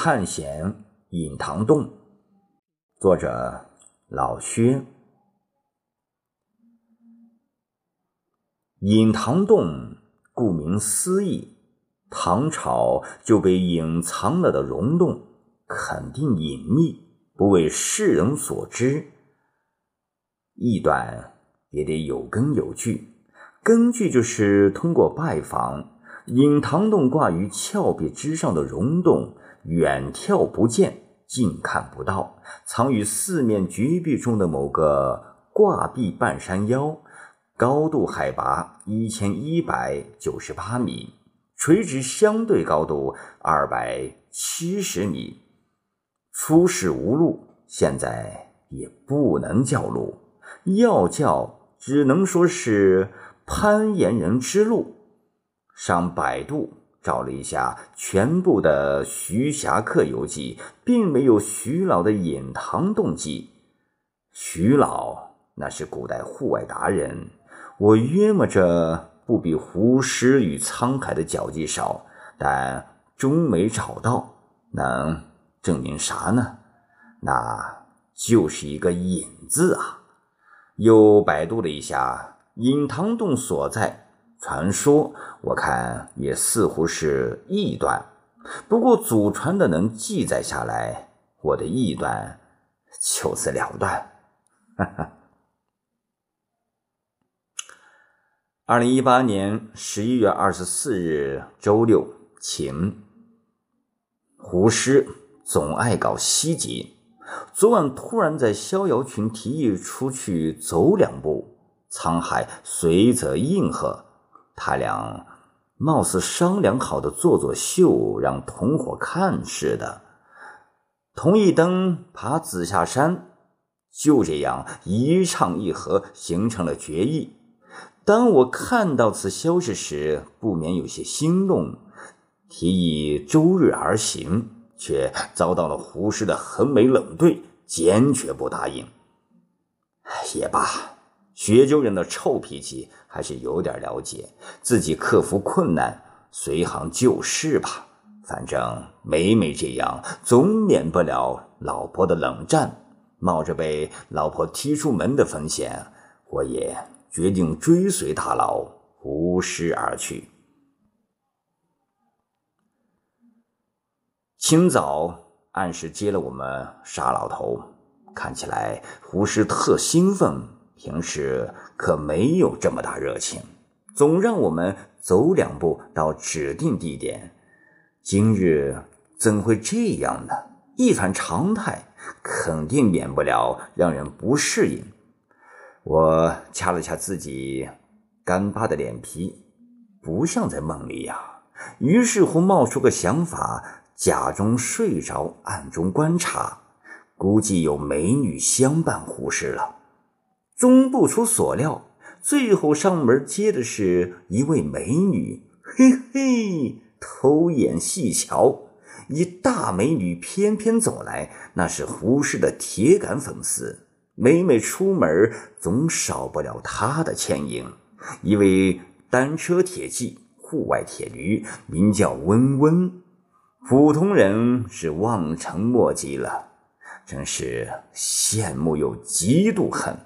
探险隐塘洞，作者老薛。隐塘洞，顾名思义，唐朝就被隐藏了的溶洞，肯定隐秘，不为世人所知。异端也得有根有据，根据就是通过拜访隐塘洞挂于峭壁之上的溶洞，远眺不见，近看不到，藏于四面绝壁中的某个挂壁半山腰。高度海拔一千一百九十八米，垂直相对高度二百七十米。出世无路，现在也不能叫路，要叫只能说是攀岩人之路。上百度找了一下全部的徐霞客游记，并没有徐老的隐塘洞记。徐老那是古代户外达人。我约摸着不比胡适与沧海的脚迹少，但终没找到，能证明啥呢？那就是一个“隐”字啊！又百度了一下隐塘洞所在，传说我看也似乎是异端，不过祖传的能记载下来，我的异端就此了断。哈哈。二零一八年十一月二十四日周六，晴。胡适总爱搞西集。昨晚突然在逍遥群提议出去走两步，沧海随则应和。他俩貌似商量好的做做秀，让同伙看似的。同一灯爬紫下山，就这样一唱一和，形成了决议。当我看到此消息时，不免有些心动，提议周日而行，却遭到了胡适的横眉冷对，坚决不答应。也罢，学究人的臭脾气还是有点了解，自己克服困难，随行就市吧。反正每每这样，总免不了老婆的冷战，冒着被老婆踢出门的风险，我也。决定追随大佬胡适而去。清早按时接了我们沙老头，看起来胡适特兴奋，平时可没有这么大热情，总让我们走两步到指定地点。今日怎会这样呢？一反常态，肯定免不了让人不适应。我掐了掐自己干巴的脸皮，不像在梦里呀。于是乎冒出个想法，假装睡着，暗中观察，估计有美女相伴胡适了。终不出所料，最后上门接的是一位美女。嘿嘿，偷眼细瞧，一大美女翩翩走来，那是胡适的铁杆粉丝。每每出门，总少不了他的牵引。一位单车铁骑，户外铁驴，名叫温温，普通人是望尘莫及了。真是羡慕又嫉妒恨。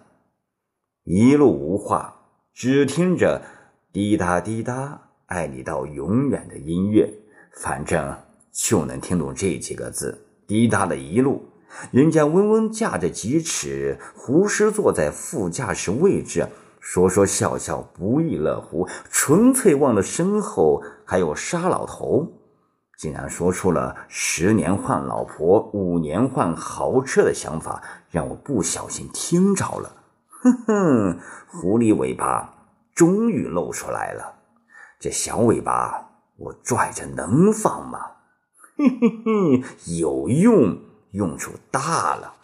一路无话，只听着滴答滴答，爱你到永远的音乐，反正就能听懂这几个字，滴答了一路。人家嗡嗡驾着疾驰，胡适坐在副驾驶位置，说说笑笑，不亦乐乎，纯粹忘了身后还有沙老头，竟然说出了十年换老婆，五年换豪车的想法，让我不小心听着了。哼哼，狐狸尾巴终于露出来了，这小尾巴我拽着能放吗？嘿嘿嘿，有用。用处大了，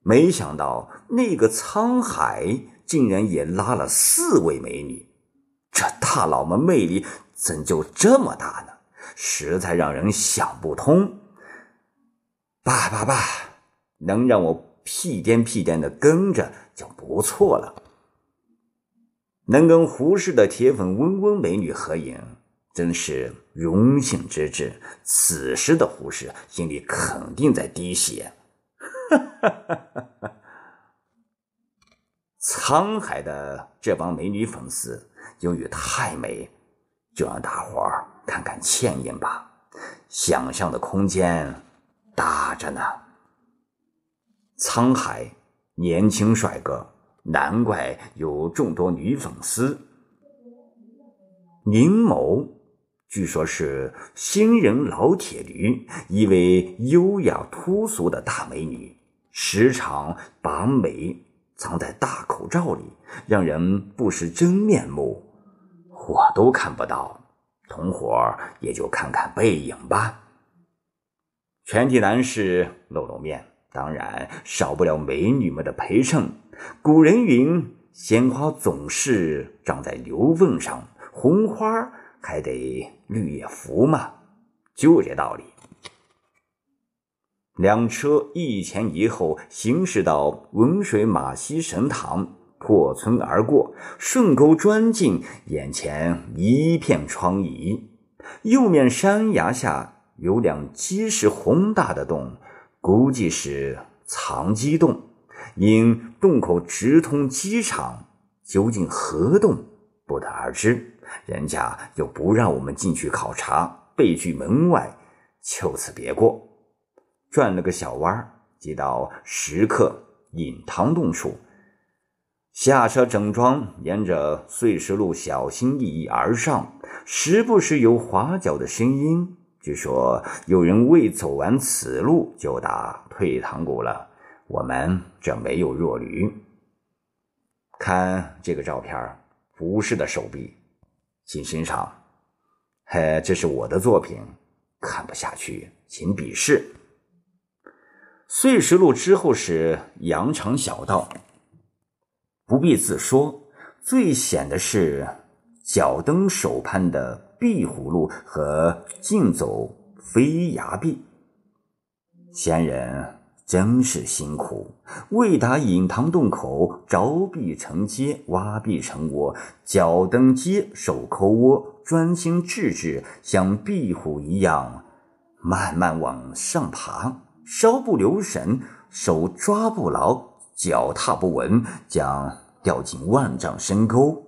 没想到那个沧海竟然也拉了四位美女，这大佬们魅力怎就这么大呢？实在让人想不通。罢罢罢，能让我屁颠屁颠的跟着就不错了。能跟胡适的铁粉温温美女合影，真是荣幸之至。此时的胡适心里肯定在滴血。沧海的这帮美女粉丝，由于太美，就让大伙儿看看倩影吧。想象的空间大着呢。沧海年轻帅哥，难怪有众多女粉丝。宁某。据说是新人老铁驴，一位优雅脱俗的大美女，时常把美藏在大口罩里，让人不识真面目。我都看不到，同伙也就看看背影吧。全体男士露露面，当然少不了美女们的陪衬。古人云：“鲜花总是长在牛粪上，红花。”还得绿叶扶嘛，就这道理。两车一前一后行驶到文水马溪神堂，破村而过，顺沟钻进，眼前一片疮痍。右面山崖下有两结实宏大的洞，估计是藏机洞，因洞口直通机场，究竟何洞不得而知。人家又不让我们进去考察，被拒门外，就此别过。转了个小弯，即到石刻隐堂洞处。下车整装，沿着碎石路小心翼翼而上，时不时有滑脚的声音。据说有人未走完此路就打退堂鼓了。我们这没有弱驴。看这个照片，胡适的手臂。请欣赏，嘿，这是我的作品，看不下去，请鄙视。碎石路之后是羊肠小道，不必自说，最显的是脚蹬手攀的壁虎路和竞走飞崖壁，仙人。真是辛苦，为达隐堂洞口，凿壁成阶，挖壁成窝，脚蹬阶，手抠窝，专心致志，像壁虎一样慢慢往上爬，稍不留神，手抓不牢，脚踏不稳，将掉进万丈深沟。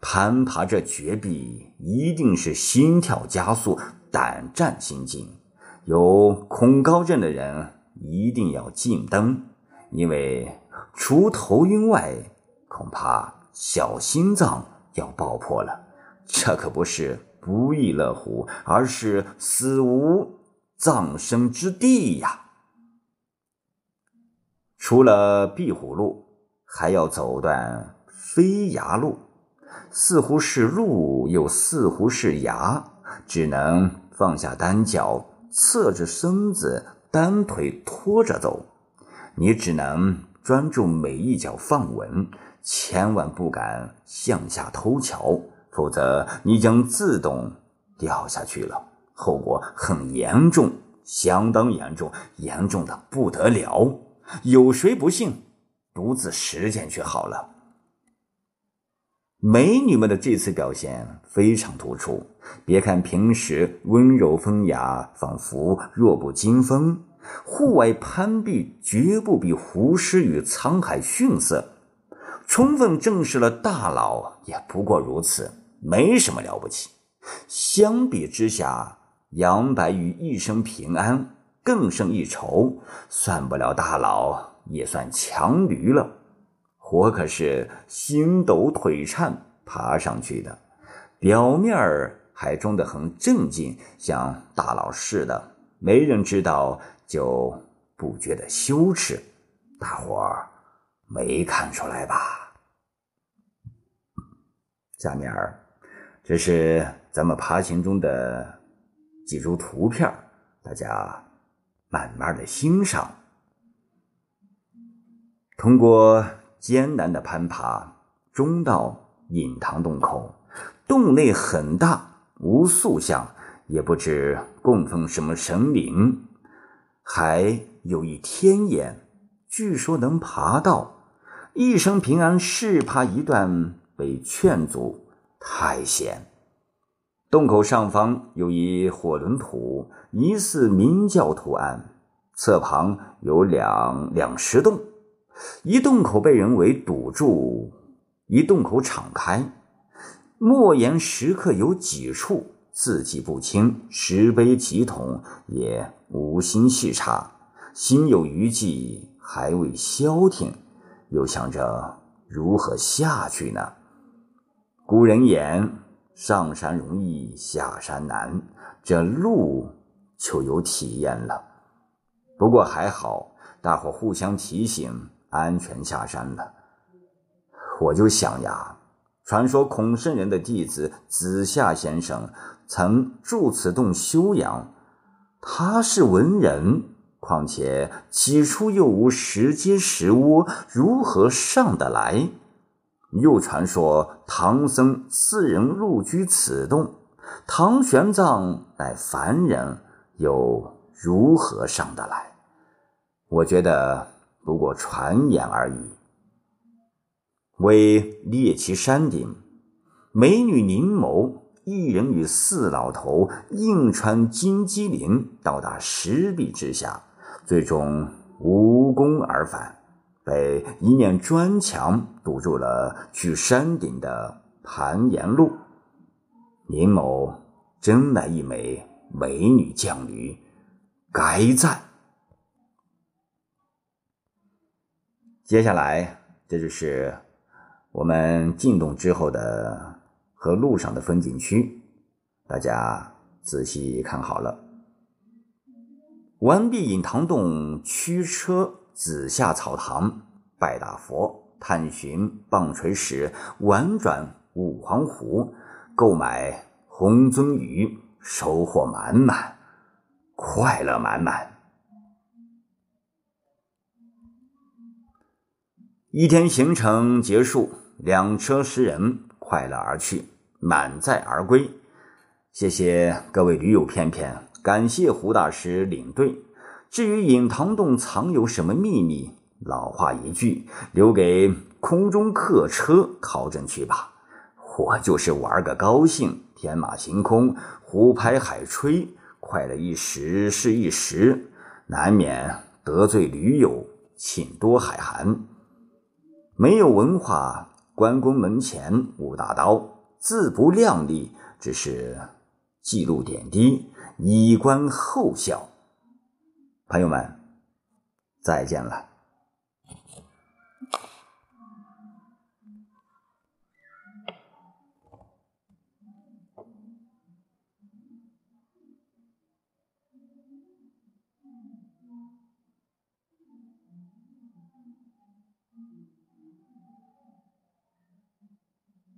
攀爬这绝壁，一定是心跳加速，胆战心惊。有恐高症的人一定要禁灯，因为除头晕外，恐怕小心脏要爆破了。这可不是不亦乐乎，而是死无葬身之地呀！除了壁虎路，还要走段飞崖路，似乎是路，又似乎是崖，只能放下单脚。侧着身子，单腿拖着走，你只能专注每一脚放稳，千万不敢向下偷瞧，否则你将自动掉下去了，后果很严重，相当严重，严重的不得了。有谁不信？独自实践去好了。美女们的这次表现非常突出。别看平时温柔风雅，仿佛弱不禁风，户外攀壁绝不比胡适与沧海逊色，充分证实了大佬也不过如此，没什么了不起。相比之下，杨白羽一生平安更胜一筹，算不了大佬，也算强驴了。我可是心抖腿颤爬上去的，表面儿。还装得很正经，像大佬似的，没人知道就不觉得羞耻。大伙儿没看出来吧？下面儿这是咱们爬行中的几组图片，大家慢慢的欣赏。通过艰难的攀爬，终到隐堂洞口，洞内很大。无塑像，也不知供奉什么神灵，还有一天眼，据说能爬到。一生平安试爬一段，被劝阻，太险。洞口上方有一火轮谱，疑似明教图案，侧旁有两两石洞，一洞口被人为堵住，一洞口敞开。莫言时刻有几处字迹不清，石碑几筒也无心细查，心有余悸，还未消停，又想着如何下去呢？古人言。上山容易下山难，这路就有体验了。不过还好，大伙互相提醒，安全下山了。我就想呀，传说孔圣人的弟子子夏先生曾住此洞修养，他是文人，况且起初又无石阶石窝，如何上得来？又传说唐僧四人入居此洞，唐玄奘乃凡人，又如何上得来？我觉得不过传言而已。为猎奇山顶，美女宁某一人与四老头硬穿金鸡林，到达石壁之下，最终无功而返。被一面砖墙堵住了去山顶的盘岩路。宁某真乃一枚美女将驴，该赞。接下来，这就是我们进洞之后的和路上的风景区，大家仔细看好了。完毕，引堂洞驱车。子夏草堂拜大佛，探寻棒槌石，玩转五黄湖，购买红鳟鱼，收获满满，快乐满满。一天行程结束，两车十人快乐而去，满载而归。谢谢各位驴友片片，感谢胡大师领队。至于隐塘洞藏有什么秘密，老话一句，留给空中客车考证去吧。我就是玩个高兴，天马行空，胡拍海吹，快乐一时是一时，难免得罪驴友，请多海涵。没有文化，关公门前舞大刀，自不量力，只是记录点滴，以观后效。朋友们，再见了。